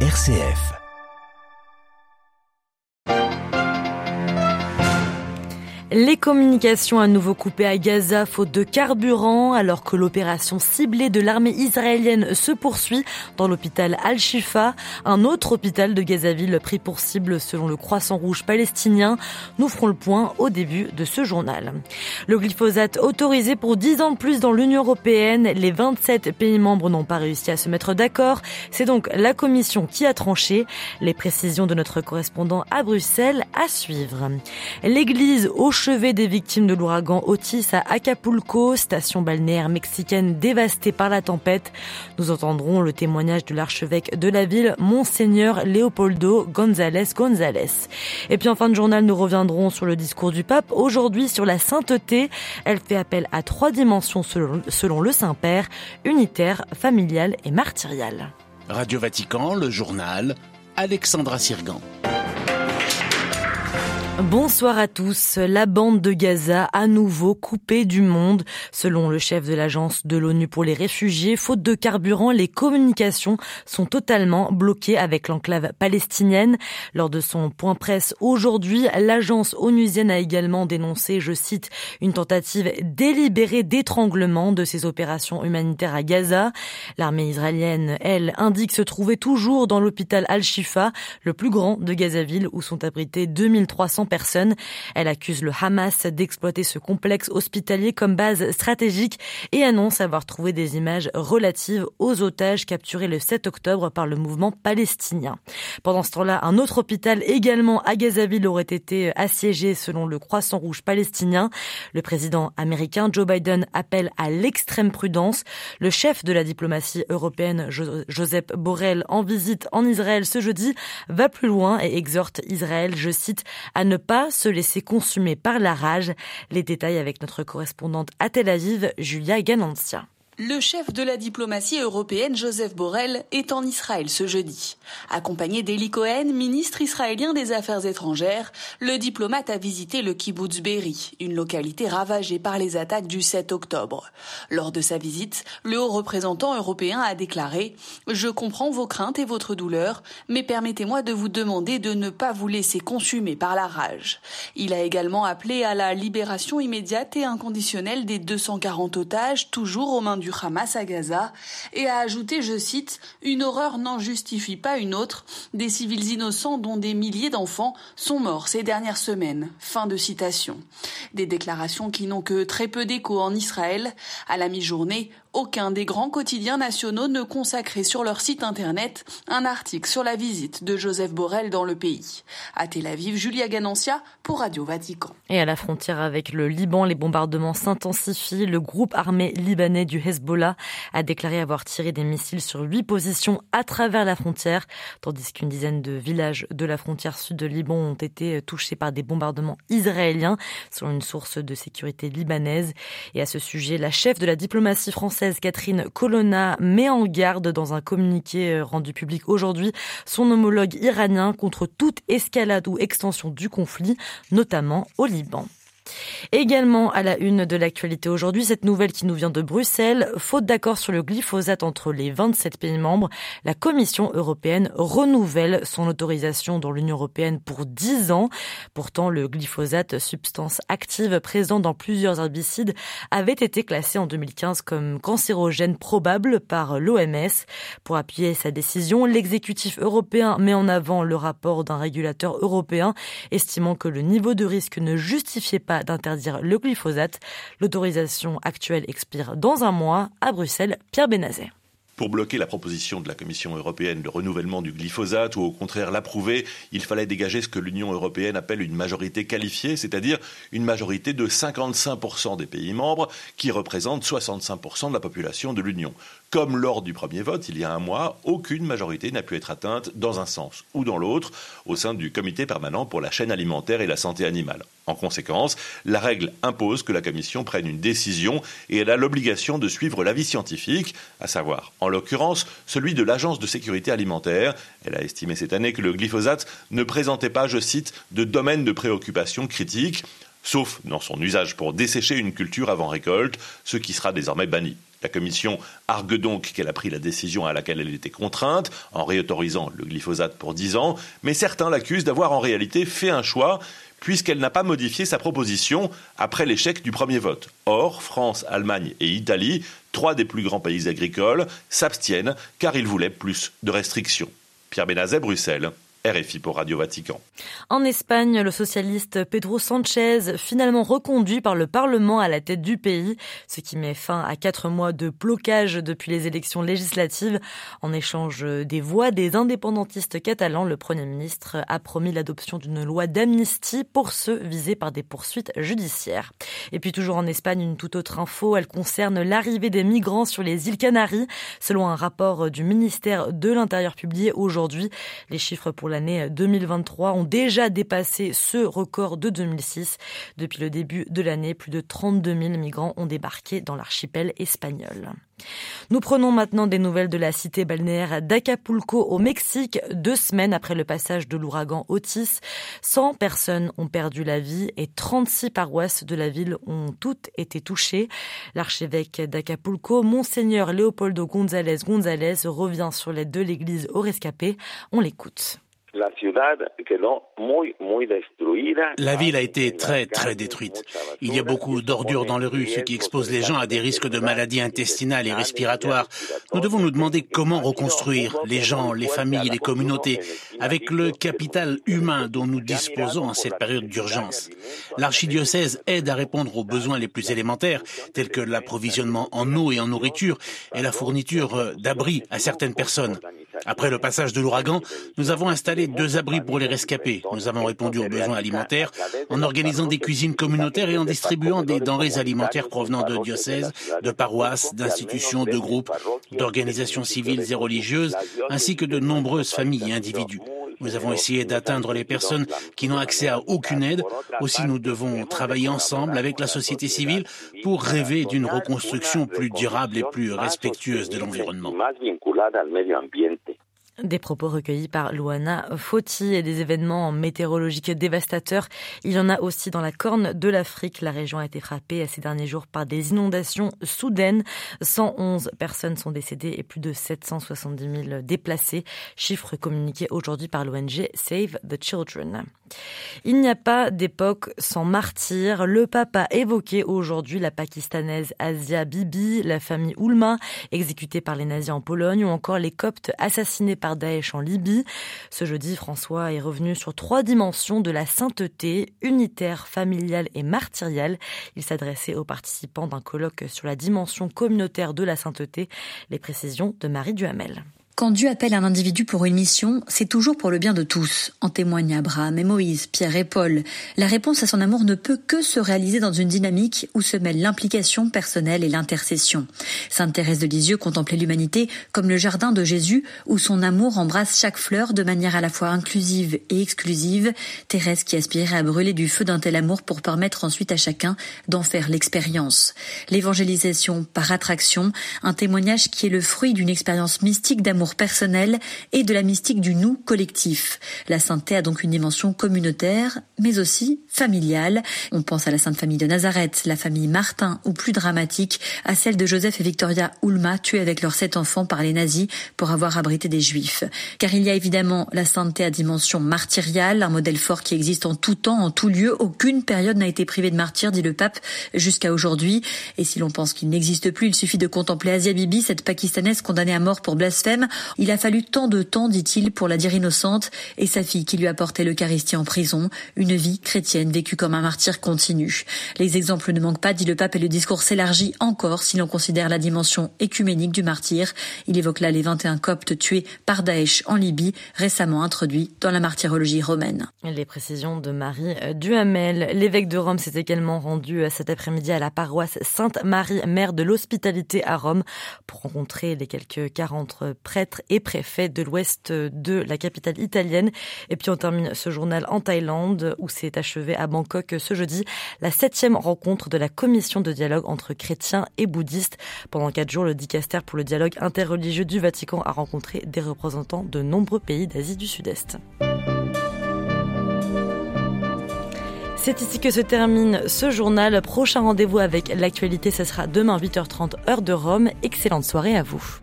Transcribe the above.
RCF. Les communications à nouveau coupées à Gaza faute de carburant alors que l'opération ciblée de l'armée israélienne se poursuit dans l'hôpital Al-Shifa, un autre hôpital de Gazaville pris pour cible selon le Croissant Rouge palestinien. Nous ferons le point au début de ce journal. Le glyphosate autorisé pour 10 ans de plus dans l'Union européenne, les 27 pays membres n'ont pas réussi à se mettre d'accord. C'est donc la commission qui a tranché. Les précisions de notre correspondant à Bruxelles à suivre. L'église chevet des victimes de l'ouragan Otis à Acapulco, station balnéaire mexicaine dévastée par la tempête. Nous entendrons le témoignage de l'archevêque de la ville, Monseigneur Leopoldo González González. Et puis en fin de journal, nous reviendrons sur le discours du pape, aujourd'hui sur la sainteté. Elle fait appel à trois dimensions selon, selon le Saint-Père, unitaire, familial et martyrial. Radio Vatican, le journal, Alexandra Sirgan. Bonsoir à tous. La bande de Gaza à nouveau coupée du monde. Selon le chef de l'agence de l'ONU pour les réfugiés, faute de carburant, les communications sont totalement bloquées avec l'enclave palestinienne. Lors de son point presse aujourd'hui, l'agence onusienne a également dénoncé, je cite, une tentative délibérée d'étranglement de ces opérations humanitaires à Gaza. L'armée israélienne, elle, indique se trouver toujours dans l'hôpital Al-Shifa, le plus grand de Gazaville, où sont abrités 2300 personnes. Elle accuse le Hamas d'exploiter ce complexe hospitalier comme base stratégique et annonce avoir trouvé des images relatives aux otages capturés le 7 octobre par le mouvement palestinien. Pendant ce temps-là, un autre hôpital également à Gazaville aurait été assiégé selon le Croissant Rouge palestinien. Le président américain Joe Biden appelle à l'extrême prudence. Le chef de la diplomatie européenne, Joseph Borrell, en visite en Israël ce jeudi, va plus loin et exhorte Israël, je cite, à ne pas se laisser consumer par la rage. Les détails avec notre correspondante à Tel Aviv, Julia Ganancia. Le chef de la diplomatie européenne, Joseph Borrell, est en Israël ce jeudi. Accompagné d'Eli Cohen, ministre israélien des Affaires étrangères, le diplomate a visité le kibbutz Be'eri, une localité ravagée par les attaques du 7 octobre. Lors de sa visite, le haut représentant européen a déclaré « Je comprends vos craintes et votre douleur, mais permettez-moi de vous demander de ne pas vous laisser consumer par la rage. » Il a également appelé à la libération immédiate et inconditionnelle des 240 otages toujours aux mains du du Hamas à Gaza et a ajouté, je cite, Une horreur n'en justifie pas une autre, des civils innocents dont des milliers d'enfants sont morts ces dernières semaines. Fin de citation. Des déclarations qui n'ont que très peu d'écho en Israël. À la mi-journée, aucun des grands quotidiens nationaux ne consacrait sur leur site internet un article sur la visite de Joseph Borrell dans le pays. À Tel Aviv, Julia Ganancia pour Radio Vatican. Et à la frontière avec le Liban, les bombardements s'intensifient. Le groupe armé libanais du Hezbollah a déclaré avoir tiré des missiles sur huit positions à travers la frontière, tandis qu'une dizaine de villages de la frontière sud de Liban ont été touchés par des bombardements israéliens, selon une source de sécurité libanaise. Et à ce sujet, la chef de la diplomatie française Catherine Colonna met en garde dans un communiqué euh, rendu public aujourd'hui son homologue iranien contre toute escalade ou extension du conflit, notamment au Liban. Également à la une de l'actualité aujourd'hui, cette nouvelle qui nous vient de Bruxelles, faute d'accord sur le glyphosate entre les 27 pays membres, la Commission européenne renouvelle son autorisation dans l'Union européenne pour 10 ans. Pourtant, le glyphosate, substance active présente dans plusieurs herbicides, avait été classé en 2015 comme cancérogène probable par l'OMS. Pour appuyer sa décision, l'exécutif européen met en avant le rapport d'un régulateur européen estimant que le niveau de risque ne justifiait pas d'interdire le glyphosate. L'autorisation actuelle expire dans un mois. À Bruxelles, Pierre Benazet pour bloquer la proposition de la Commission européenne de renouvellement du glyphosate ou au contraire l'approuver, il fallait dégager ce que l'Union européenne appelle une majorité qualifiée, c'est-à-dire une majorité de 55% des pays membres qui représentent 65% de la population de l'Union. Comme lors du premier vote, il y a un mois, aucune majorité n'a pu être atteinte dans un sens ou dans l'autre au sein du comité permanent pour la chaîne alimentaire et la santé animale. En conséquence, la règle impose que la Commission prenne une décision et elle a l'obligation de suivre l'avis scientifique, à savoir, en l'occurrence, celui de l'Agence de sécurité alimentaire. Elle a estimé cette année que le glyphosate ne présentait pas, je cite, de domaine de préoccupation critique sauf dans son usage pour dessécher une culture avant récolte, ce qui sera désormais banni. La commission argue donc qu'elle a pris la décision à laquelle elle était contrainte en réautorisant le glyphosate pour 10 ans, mais certains l'accusent d'avoir en réalité fait un choix puisqu'elle n'a pas modifié sa proposition après l'échec du premier vote. Or, France, Allemagne et Italie, trois des plus grands pays agricoles, s'abstiennent car ils voulaient plus de restrictions. Pierre Benazet, Bruxelles. RFI pour Radio Vatican. En Espagne, le socialiste Pedro Sanchez, finalement reconduit par le Parlement à la tête du pays, ce qui met fin à quatre mois de blocage depuis les élections législatives. En échange des voix des indépendantistes catalans, le Premier ministre a promis l'adoption d'une loi d'amnistie pour ceux visés par des poursuites judiciaires. Et puis toujours en Espagne, une toute autre info, elle concerne l'arrivée des migrants sur les îles Canaries. Selon un rapport du ministère de l'Intérieur publié aujourd'hui, les chiffres pour la l'année 2023 ont déjà dépassé ce record de 2006. Depuis le début de l'année, plus de 32 000 migrants ont débarqué dans l'archipel espagnol. Nous prenons maintenant des nouvelles de la cité balnéaire d'Acapulco au Mexique. Deux semaines après le passage de l'ouragan Otis, 100 personnes ont perdu la vie et 36 paroisses de la ville ont toutes été touchées. L'archevêque d'Acapulco, Monseigneur Leopoldo González González, revient sur l'aide de l'église aux rescapés. On l'écoute. La ville a été très très détruite. Il y a beaucoup d'ordures dans les rues, ce qui expose les gens à des risques de maladies intestinales et respiratoires. Nous devons nous demander comment reconstruire les gens, les familles, les communautés, avec le capital humain dont nous disposons en cette période d'urgence. L'archidiocèse aide à répondre aux besoins les plus élémentaires, tels que l'approvisionnement en eau et en nourriture et la fourniture d'abris à certaines personnes. Après le passage de l'ouragan, nous avons installé deux abris pour les rescapés. Nous avons répondu aux besoins alimentaires en organisant des cuisines communautaires et en distribuant des denrées alimentaires provenant de diocèses, de paroisses, d'institutions, de groupes, d'organisations civiles et religieuses, ainsi que de nombreuses familles et individus. Nous avons essayé d'atteindre les personnes qui n'ont accès à aucune aide. Aussi, nous devons travailler ensemble avec la société civile pour rêver d'une reconstruction plus durable et plus respectueuse de l'environnement. Des propos recueillis par Luana Foti et des événements météorologiques dévastateurs. Il y en a aussi dans la corne de l'Afrique. La région a été frappée ces derniers jours par des inondations soudaines. 111 personnes sont décédées et plus de 770 000 déplacés. Chiffre communiqué aujourd'hui par l'ONG Save the Children. Il n'y a pas d'époque sans martyrs. Le pape a évoqué aujourd'hui la pakistanaise Asia Bibi, la famille Oulma, exécutée par les nazis en Pologne, ou encore les coptes assassinés par Daesh en Libye. Ce jeudi, François est revenu sur trois dimensions de la sainteté, unitaire, familiale et martyriale. Il s'adressait aux participants d'un colloque sur la dimension communautaire de la sainteté. Les précisions de Marie Duhamel. Quand Dieu appelle un individu pour une mission, c'est toujours pour le bien de tous. En témoignent Abraham et Moïse, Pierre et Paul. La réponse à son amour ne peut que se réaliser dans une dynamique où se mêlent l'implication personnelle et l'intercession. Sainte Thérèse de Lisieux contemplait l'humanité comme le jardin de Jésus où son amour embrasse chaque fleur de manière à la fois inclusive et exclusive. Thérèse qui aspirait à brûler du feu d'un tel amour pour permettre ensuite à chacun d'en faire l'expérience. L'évangélisation par attraction, un témoignage qui est le fruit d'une expérience mystique d'amour personnel et de la mystique du nous collectif. La sainteté a donc une dimension communautaire, mais aussi familiale. On pense à la Sainte Famille de Nazareth, la famille Martin, ou plus dramatique, à celle de Joseph et Victoria Ulma, tués avec leurs sept enfants par les nazis pour avoir abrité des juifs. Car il y a évidemment la sainteté à dimension martyriale, un modèle fort qui existe en tout temps, en tout lieu. Aucune période n'a été privée de martyrs, dit le pape, jusqu'à aujourd'hui. Et si l'on pense qu'il n'existe plus, il suffit de contempler Asia Bibi, cette pakistanaise condamnée à mort pour blasphème, il a fallu tant de temps, dit-il, pour la dire innocente, et sa fille qui lui a porté l'Eucharistie en prison, une vie chrétienne vécue comme un martyr continu. Les exemples ne manquent pas, dit le pape, et le discours s'élargit encore si l'on considère la dimension écuménique du martyr. Il évoque là les 21 coptes tués par Daesh en Libye, récemment introduits dans la martyrologie romaine. Les précisions de Marie Duhamel. L'évêque de Rome s'est également rendu euh, cet après-midi à la paroisse Sainte-Marie, mère de l'hospitalité à Rome, pour rencontrer les quelques 40 prêtres et préfet de l'ouest de la capitale italienne. Et puis on termine ce journal en Thaïlande où s'est achevée à Bangkok ce jeudi la septième rencontre de la commission de dialogue entre chrétiens et bouddhistes. Pendant quatre jours, le dicaster pour le dialogue interreligieux du Vatican a rencontré des représentants de nombreux pays d'Asie du Sud-Est. C'est ici que se termine ce journal. Prochain rendez-vous avec l'actualité, ce sera demain 8h30 heure de Rome. Excellente soirée à vous.